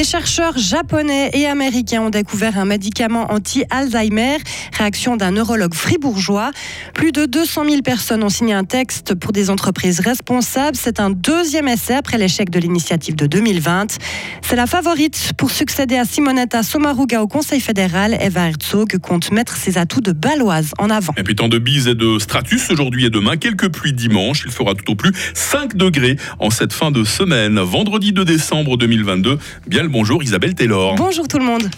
Des chercheurs japonais et américains ont découvert un médicament anti-Alzheimer, réaction d'un neurologue fribourgeois. Plus de 200 000 personnes ont signé un texte pour des entreprises responsables. C'est un deuxième essai après l'échec de l'initiative de 2020. C'est la favorite pour succéder à Simonetta Sommaruga au Conseil fédéral. Eva Herzog compte mettre ses atouts de baloise en avant. Et puis tant de bises et de stratus aujourd'hui et demain, quelques pluies dimanche. Il fera tout au plus 5 degrés en cette fin de semaine. Vendredi 2 décembre 2022. Bien le bonjour Isabelle Taylor. Bonjour tout le monde.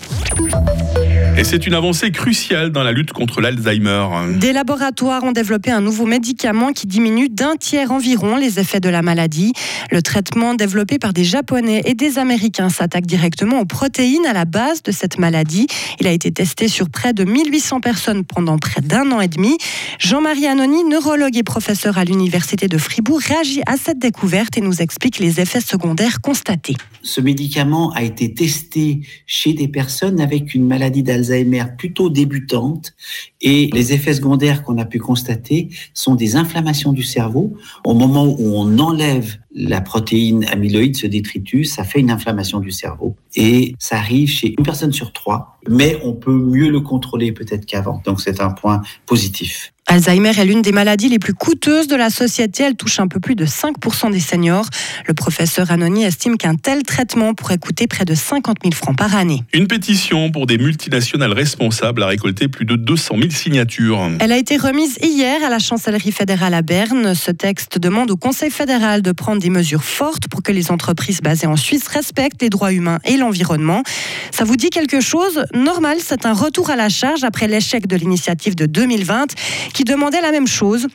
Et c'est une avancée cruciale dans la lutte contre l'Alzheimer. Des laboratoires ont développé un nouveau médicament qui diminue d'un tiers environ les effets de la maladie. Le traitement développé par des Japonais et des Américains s'attaque directement aux protéines à la base de cette maladie. Il a été testé sur près de 1800 personnes pendant près d'un an et demi. Jean-Marie Anoni, neurologue et professeur à l'Université de Fribourg, réagit à cette découverte et nous explique les effets secondaires constatés. Ce médicament a été testé chez des personnes avec une maladie d'Alzheimer Alzheimer plutôt débutante et les effets secondaires qu'on a pu constater sont des inflammations du cerveau. Au moment où on enlève la protéine amyloïde, ce détritus, ça fait une inflammation du cerveau et ça arrive chez une personne sur trois, mais on peut mieux le contrôler peut-être qu'avant. Donc c'est un point positif. Alzheimer est l'une des maladies les plus coûteuses de la société. Elle touche un peu plus de 5% des seniors. Le professeur Anoni estime qu'un tel traitement pourrait coûter près de 50 000 francs par année. Une pétition pour des multinationales responsables a récolté plus de 200 000 signatures. Elle a été remise hier à la chancellerie fédérale à Berne. Ce texte demande au Conseil fédéral de prendre des mesures fortes pour que les entreprises basées en Suisse respectent les droits humains et l'environnement. Ça vous dit quelque chose? Normal, c'est un retour à la charge après l'échec de l'initiative de 2020 qui demandait la même chose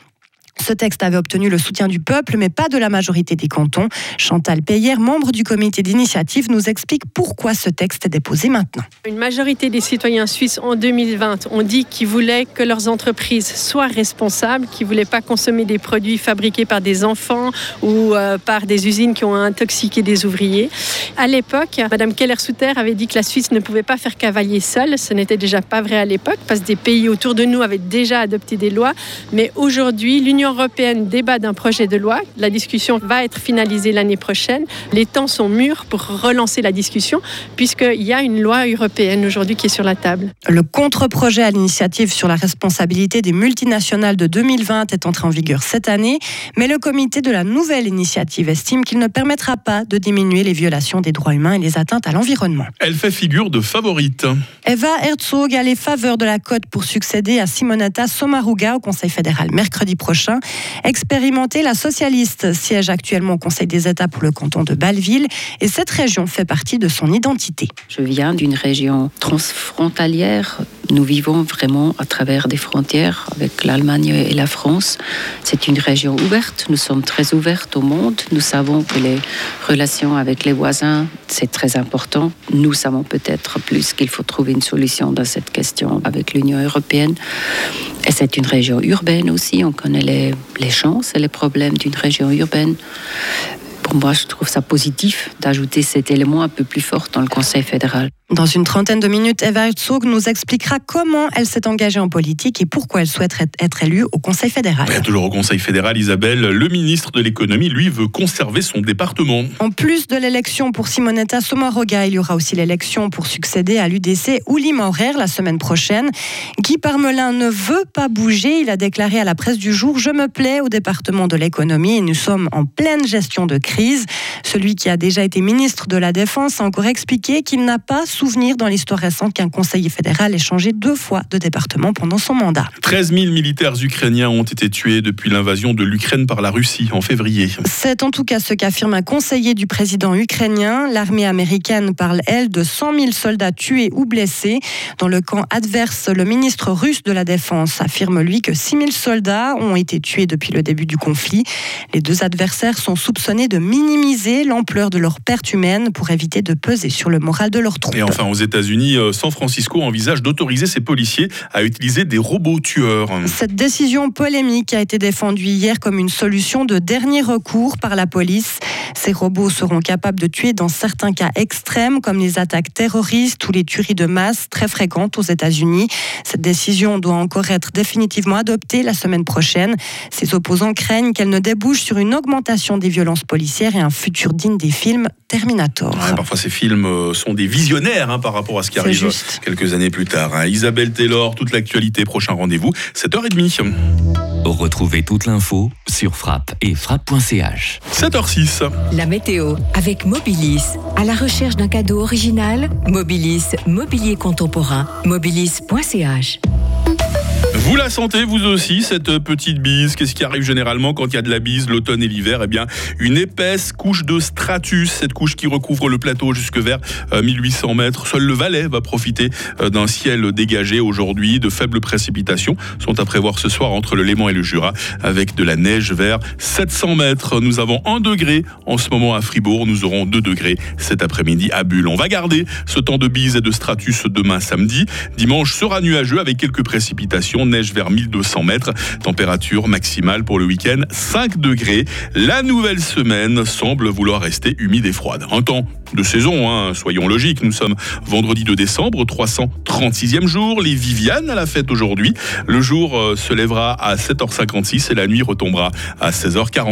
ce texte avait obtenu le soutien du peuple, mais pas de la majorité des cantons. Chantal Payer, membre du comité d'initiative, nous explique pourquoi ce texte est déposé maintenant. Une majorité des citoyens suisses en 2020 ont dit qu'ils voulaient que leurs entreprises soient responsables, qu'ils ne voulaient pas consommer des produits fabriqués par des enfants ou euh, par des usines qui ont intoxiqué des ouvriers. À l'époque, Mme Keller-Souter avait dit que la Suisse ne pouvait pas faire cavalier seule. Ce n'était déjà pas vrai à l'époque parce que des pays autour de nous avaient déjà adopté des lois. Mais aujourd'hui, l'Union européenne débat d'un projet de loi. La discussion va être finalisée l'année prochaine. Les temps sont mûrs pour relancer la discussion, puisqu'il y a une loi européenne aujourd'hui qui est sur la table. Le contre-projet à l'initiative sur la responsabilité des multinationales de 2020 est entré en vigueur cette année, mais le comité de la nouvelle initiative estime qu'il ne permettra pas de diminuer les violations des droits humains et les atteintes à l'environnement. Elle fait figure de favorite. Eva Herzog a les faveurs de la cote pour succéder à Simonetta Sommaruga au Conseil fédéral mercredi prochain. Expérimentée, la socialiste siège actuellement au Conseil des États pour le canton de Bâle-Ville et cette région fait partie de son identité. Je viens d'une région transfrontalière. Nous vivons vraiment à travers des frontières avec l'Allemagne et la France. C'est une région ouverte. Nous sommes très ouvertes au monde. Nous savons que les relations avec les voisins, c'est très important. Nous savons peut-être plus qu'il faut trouver une solution dans cette question avec l'Union européenne. Et c'est une région urbaine aussi. On connaît les, les chances et les problèmes d'une région urbaine pour moi, je trouve ça positif d'ajouter cet élément un peu plus fort dans le Conseil fédéral. Dans une trentaine de minutes, Eva Herzog nous expliquera comment elle s'est engagée en politique et pourquoi elle souhaite être élue au Conseil fédéral. toujours au Conseil fédéral, Isabelle, le ministre de l'économie, lui, veut conserver son département. En plus de l'élection pour Simonetta Sommaruga, il y aura aussi l'élection pour succéder à l'UDC Ouli Maurer la semaine prochaine. Guy Parmelin ne veut pas bouger. Il a déclaré à la presse du jour Je me plais au département de l'économie et nous sommes en pleine gestion de crise. Celui qui a déjà été ministre de la Défense a encore expliqué qu'il n'a pas souvenir dans l'histoire récente qu'un conseiller fédéral ait changé deux fois de département pendant son mandat. 13 000 militaires ukrainiens ont été tués depuis l'invasion de l'Ukraine par la Russie en février. C'est en tout cas ce qu'affirme un conseiller du président ukrainien. L'armée américaine parle, elle, de 100 000 soldats tués ou blessés. Dans le camp adverse, le ministre russe de la Défense affirme, lui, que 6 000 soldats ont été tués depuis le début du conflit. Les deux adversaires sont soupçonnés de minimiser l'ampleur de leur perte humaine pour éviter de peser sur le moral de leurs troupes enfin, aux États-Unis, euh, San Francisco envisage d'autoriser ses policiers à utiliser des robots tueurs. Cette décision polémique a été défendue hier comme une solution de dernier recours par la police. Ces robots seront capables de tuer dans certains cas extrêmes, comme les attaques terroristes ou les tueries de masse très fréquentes aux États-Unis. Cette décision doit encore être définitivement adoptée la semaine prochaine. Ses opposants craignent qu'elle ne débouche sur une augmentation des violences policières et un futur digne des films Terminator. parfois, ces films euh, sont des visionnaires hein, par rapport à ce qui arrive quelques années plus tard. Hein. Isabelle Taylor, toute l'actualité, prochain rendez-vous, 7h30. Retrouvez toute l'info sur frappe et frappe.ch. 7h06. La météo avec Mobilis. À la recherche d'un cadeau original, Mobilis, mobilier contemporain, mobilis.ch. Vous la sentez, vous aussi, cette petite bise Qu'est-ce qui arrive généralement quand il y a de la bise l'automne et l'hiver? Eh bien, une épaisse couche de stratus, cette couche qui recouvre le plateau jusque vers 1800 euh, mètres. Seul le Valais va profiter euh, d'un ciel dégagé aujourd'hui. De faibles précipitations sont à prévoir ce soir entre le Léman et le Jura, avec de la neige vers 700 mètres. Nous avons 1 degré en ce moment à Fribourg. Nous aurons 2 degrés cet après-midi à Bulle. On va garder ce temps de bise et de stratus demain samedi. Dimanche sera nuageux avec quelques précipitations neige vers 1200 mètres. Température maximale pour le week-end 5 degrés. La nouvelle semaine semble vouloir rester humide et froide. Un temps de saison, hein, soyons logiques. Nous sommes vendredi 2 décembre, 336e jour. Les Vivianes à la fête aujourd'hui. Le jour euh, se lèvera à 7h56 et la nuit retombera à 16h40.